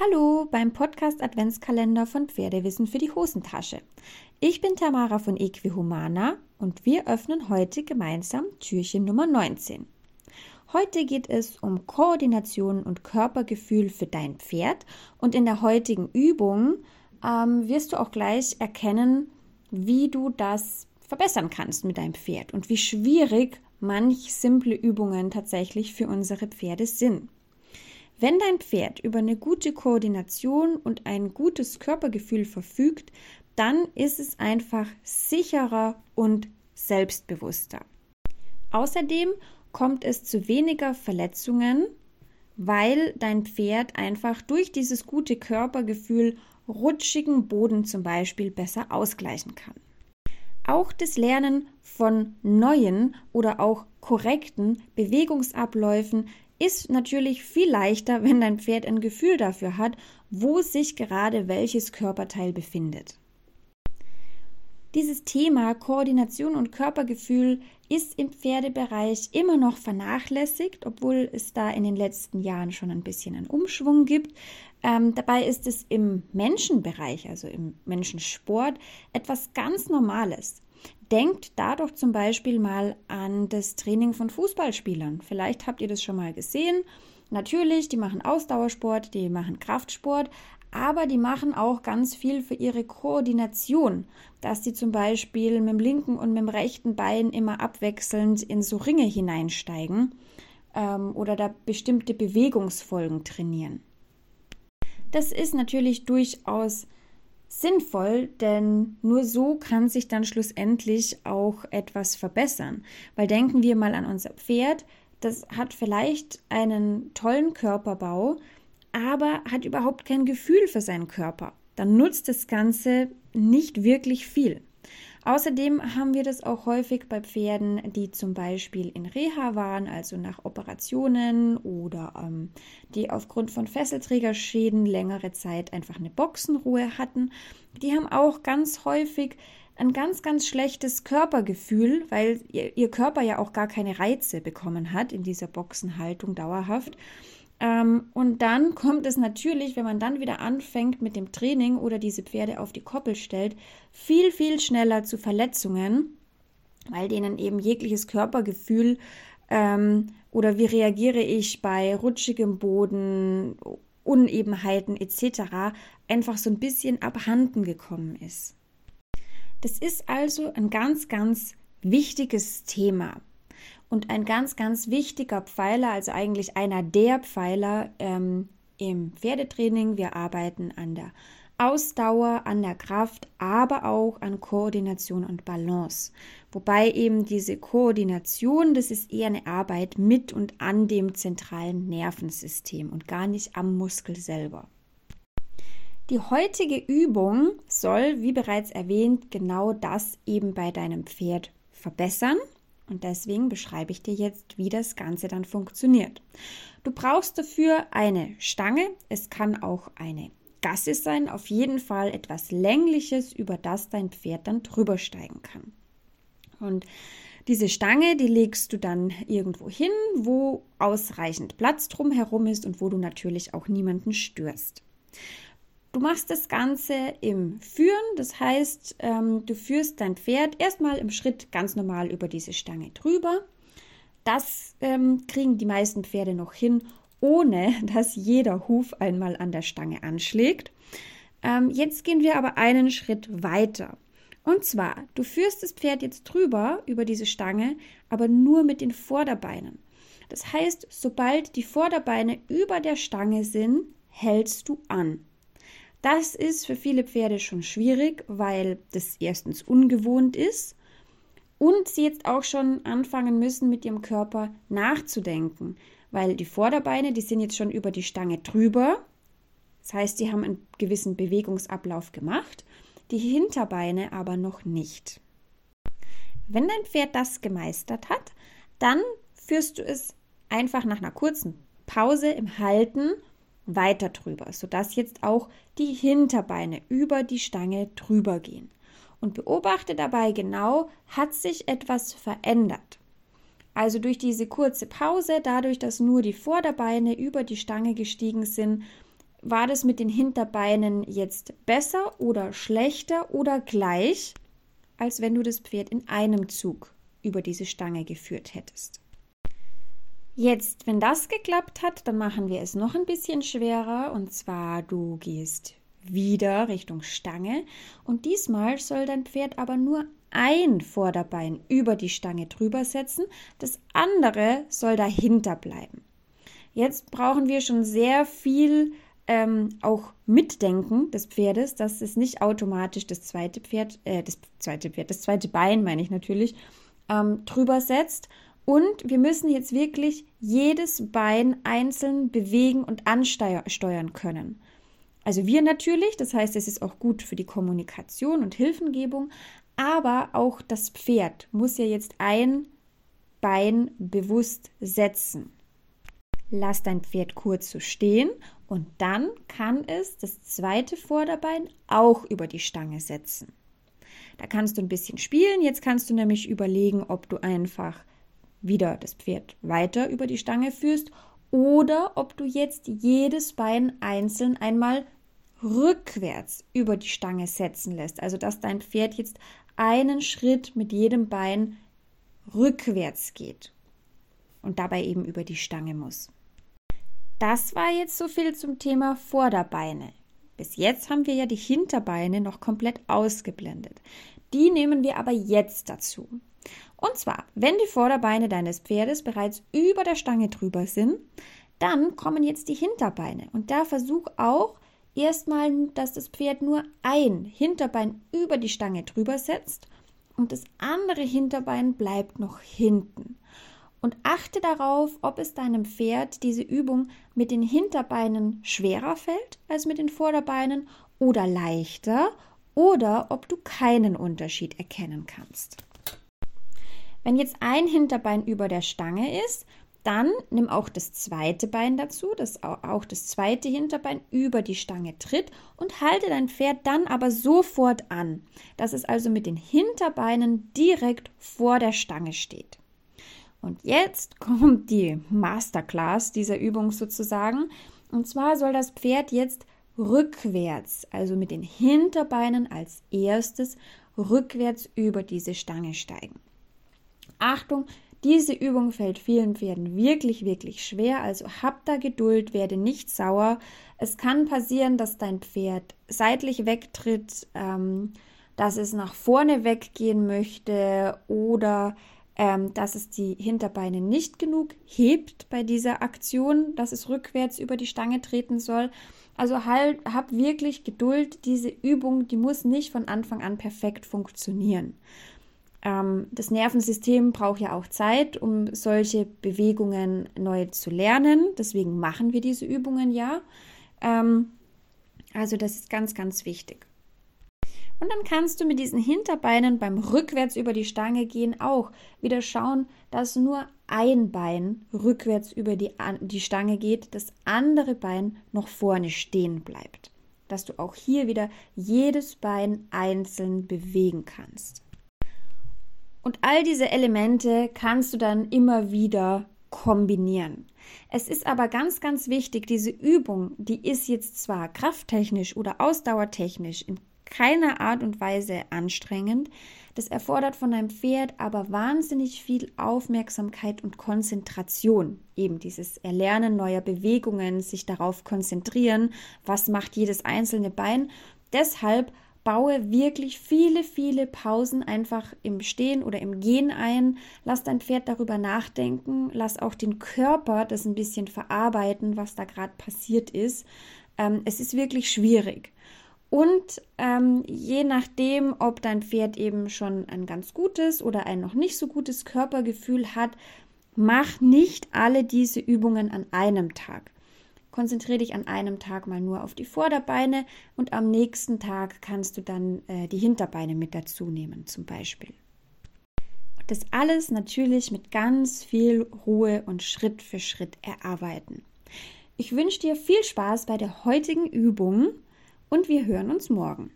Hallo beim Podcast Adventskalender von Pferdewissen für die Hosentasche. Ich bin Tamara von Equihumana und wir öffnen heute gemeinsam Türchen Nummer 19. Heute geht es um Koordination und Körpergefühl für dein Pferd und in der heutigen Übung ähm, wirst du auch gleich erkennen, wie du das verbessern kannst mit deinem Pferd und wie schwierig manch simple Übungen tatsächlich für unsere Pferde sind. Wenn dein Pferd über eine gute Koordination und ein gutes Körpergefühl verfügt, dann ist es einfach sicherer und selbstbewusster. Außerdem kommt es zu weniger Verletzungen, weil dein Pferd einfach durch dieses gute Körpergefühl rutschigen Boden zum Beispiel besser ausgleichen kann. Auch das Lernen von neuen oder auch korrekten Bewegungsabläufen ist natürlich viel leichter, wenn dein Pferd ein Gefühl dafür hat, wo sich gerade welches Körperteil befindet. Dieses Thema Koordination und Körpergefühl ist im Pferdebereich immer noch vernachlässigt, obwohl es da in den letzten Jahren schon ein bisschen einen Umschwung gibt. Ähm, dabei ist es im Menschenbereich, also im Menschensport, etwas ganz Normales. Denkt dadurch zum Beispiel mal an das Training von Fußballspielern. Vielleicht habt ihr das schon mal gesehen. Natürlich, die machen Ausdauersport, die machen Kraftsport, aber die machen auch ganz viel für ihre Koordination, dass sie zum Beispiel mit dem linken und mit dem rechten Bein immer abwechselnd in so Ringe hineinsteigen ähm, oder da bestimmte Bewegungsfolgen trainieren. Das ist natürlich durchaus sinnvoll, denn nur so kann sich dann schlussendlich auch etwas verbessern. Weil denken wir mal an unser Pferd, das hat vielleicht einen tollen Körperbau, aber hat überhaupt kein Gefühl für seinen Körper. Dann nutzt das Ganze nicht wirklich viel. Außerdem haben wir das auch häufig bei Pferden, die zum Beispiel in Reha waren, also nach Operationen oder ähm, die aufgrund von Fesselträgerschäden längere Zeit einfach eine Boxenruhe hatten. Die haben auch ganz häufig ein ganz, ganz schlechtes Körpergefühl, weil ihr, ihr Körper ja auch gar keine Reize bekommen hat in dieser Boxenhaltung dauerhaft. Ähm, und dann kommt es natürlich, wenn man dann wieder anfängt mit dem Training oder diese Pferde auf die Koppel stellt, viel, viel schneller zu Verletzungen, weil denen eben jegliches Körpergefühl ähm, oder wie reagiere ich bei rutschigem Boden, Unebenheiten etc. einfach so ein bisschen abhanden gekommen ist. Das ist also ein ganz, ganz wichtiges Thema. Und ein ganz, ganz wichtiger Pfeiler, also eigentlich einer der Pfeiler ähm, im Pferdetraining. Wir arbeiten an der Ausdauer, an der Kraft, aber auch an Koordination und Balance. Wobei eben diese Koordination, das ist eher eine Arbeit mit und an dem zentralen Nervensystem und gar nicht am Muskel selber. Die heutige Übung soll, wie bereits erwähnt, genau das eben bei deinem Pferd verbessern und deswegen beschreibe ich dir jetzt, wie das Ganze dann funktioniert. Du brauchst dafür eine Stange. Es kann auch eine Gasse sein. Auf jeden Fall etwas Längliches, über das dein Pferd dann drüber steigen kann. Und diese Stange, die legst du dann irgendwo hin, wo ausreichend Platz drumherum ist und wo du natürlich auch niemanden störst. Du machst das Ganze im Führen, das heißt, ähm, du führst dein Pferd erstmal im Schritt ganz normal über diese Stange drüber. Das ähm, kriegen die meisten Pferde noch hin, ohne dass jeder Huf einmal an der Stange anschlägt. Ähm, jetzt gehen wir aber einen Schritt weiter. Und zwar, du führst das Pferd jetzt drüber über diese Stange, aber nur mit den Vorderbeinen. Das heißt, sobald die Vorderbeine über der Stange sind, hältst du an. Das ist für viele Pferde schon schwierig, weil das erstens ungewohnt ist und sie jetzt auch schon anfangen müssen, mit ihrem Körper nachzudenken, weil die Vorderbeine, die sind jetzt schon über die Stange drüber. Das heißt, sie haben einen gewissen Bewegungsablauf gemacht, die Hinterbeine aber noch nicht. Wenn dein Pferd das gemeistert hat, dann führst du es einfach nach einer kurzen Pause im Halten weiter drüber, sodass jetzt auch die Hinterbeine über die Stange drüber gehen. Und beobachte dabei genau, hat sich etwas verändert. Also durch diese kurze Pause, dadurch, dass nur die Vorderbeine über die Stange gestiegen sind, war das mit den Hinterbeinen jetzt besser oder schlechter oder gleich, als wenn du das Pferd in einem Zug über diese Stange geführt hättest? Jetzt, wenn das geklappt hat, dann machen wir es noch ein bisschen schwerer und zwar du gehst wieder Richtung Stange und diesmal soll dein Pferd aber nur ein Vorderbein über die Stange drüber setzen, das andere soll dahinter bleiben. Jetzt brauchen wir schon sehr viel ähm, auch Mitdenken des Pferdes, dass es nicht automatisch das zweite Pferd, äh, das zweite Pferd, das zweite Bein, meine ich natürlich, ähm, drüber setzt. Und wir müssen jetzt wirklich jedes Bein einzeln bewegen und ansteuern können. Also wir natürlich, das heißt, es ist auch gut für die Kommunikation und Hilfengebung, aber auch das Pferd muss ja jetzt ein Bein bewusst setzen. Lass dein Pferd kurz so stehen und dann kann es das zweite Vorderbein auch über die Stange setzen. Da kannst du ein bisschen spielen. Jetzt kannst du nämlich überlegen, ob du einfach wieder das Pferd weiter über die Stange führst oder ob du jetzt jedes Bein einzeln einmal rückwärts über die Stange setzen lässt. Also dass dein Pferd jetzt einen Schritt mit jedem Bein rückwärts geht und dabei eben über die Stange muss. Das war jetzt so viel zum Thema Vorderbeine. Bis jetzt haben wir ja die Hinterbeine noch komplett ausgeblendet. Die nehmen wir aber jetzt dazu. Und zwar, wenn die Vorderbeine deines Pferdes bereits über der Stange drüber sind, dann kommen jetzt die Hinterbeine. Und da versuch auch erstmal, dass das Pferd nur ein Hinterbein über die Stange drüber setzt und das andere Hinterbein bleibt noch hinten. Und achte darauf, ob es deinem Pferd diese Übung mit den Hinterbeinen schwerer fällt als mit den Vorderbeinen oder leichter oder ob du keinen Unterschied erkennen kannst. Wenn jetzt ein Hinterbein über der Stange ist, dann nimm auch das zweite Bein dazu, das auch das zweite Hinterbein über die Stange tritt und halte dein Pferd dann aber sofort an, dass es also mit den Hinterbeinen direkt vor der Stange steht. Und jetzt kommt die Masterclass dieser Übung sozusagen. Und zwar soll das Pferd jetzt rückwärts, also mit den Hinterbeinen als erstes rückwärts über diese Stange steigen. Achtung, diese Übung fällt vielen Pferden wirklich, wirklich schwer, also hab da Geduld, werde nicht sauer. Es kann passieren, dass dein Pferd seitlich wegtritt, ähm, dass es nach vorne weggehen möchte oder ähm, dass es die Hinterbeine nicht genug hebt bei dieser Aktion, dass es rückwärts über die Stange treten soll. Also halt, hab wirklich Geduld. Diese Übung, die muss nicht von Anfang an perfekt funktionieren. Ähm, das Nervensystem braucht ja auch Zeit, um solche Bewegungen neu zu lernen. Deswegen machen wir diese Übungen ja. Ähm, also das ist ganz, ganz wichtig. Und dann kannst du mit diesen Hinterbeinen beim Rückwärts über die Stange gehen auch wieder schauen, dass nur ein Bein rückwärts über die, die Stange geht, das andere Bein noch vorne stehen bleibt. Dass du auch hier wieder jedes Bein einzeln bewegen kannst. Und all diese Elemente kannst du dann immer wieder kombinieren. Es ist aber ganz, ganz wichtig, diese Übung, die ist jetzt zwar krafttechnisch oder ausdauertechnisch in keiner Art und Weise anstrengend. Das erfordert von deinem Pferd aber wahnsinnig viel Aufmerksamkeit und Konzentration. Eben dieses Erlernen neuer Bewegungen, sich darauf konzentrieren, was macht jedes einzelne Bein. Deshalb baue wirklich viele, viele Pausen einfach im Stehen oder im Gehen ein. Lass dein Pferd darüber nachdenken. Lass auch den Körper das ein bisschen verarbeiten, was da gerade passiert ist. Ähm, es ist wirklich schwierig. Und ähm, je nachdem, ob dein Pferd eben schon ein ganz gutes oder ein noch nicht so gutes Körpergefühl hat, mach nicht alle diese Übungen an einem Tag. Konzentriere dich an einem Tag mal nur auf die Vorderbeine und am nächsten Tag kannst du dann äh, die Hinterbeine mit dazu nehmen, zum Beispiel. Das alles natürlich mit ganz viel Ruhe und Schritt für Schritt erarbeiten. Ich wünsche dir viel Spaß bei der heutigen Übung und wir hören uns morgen.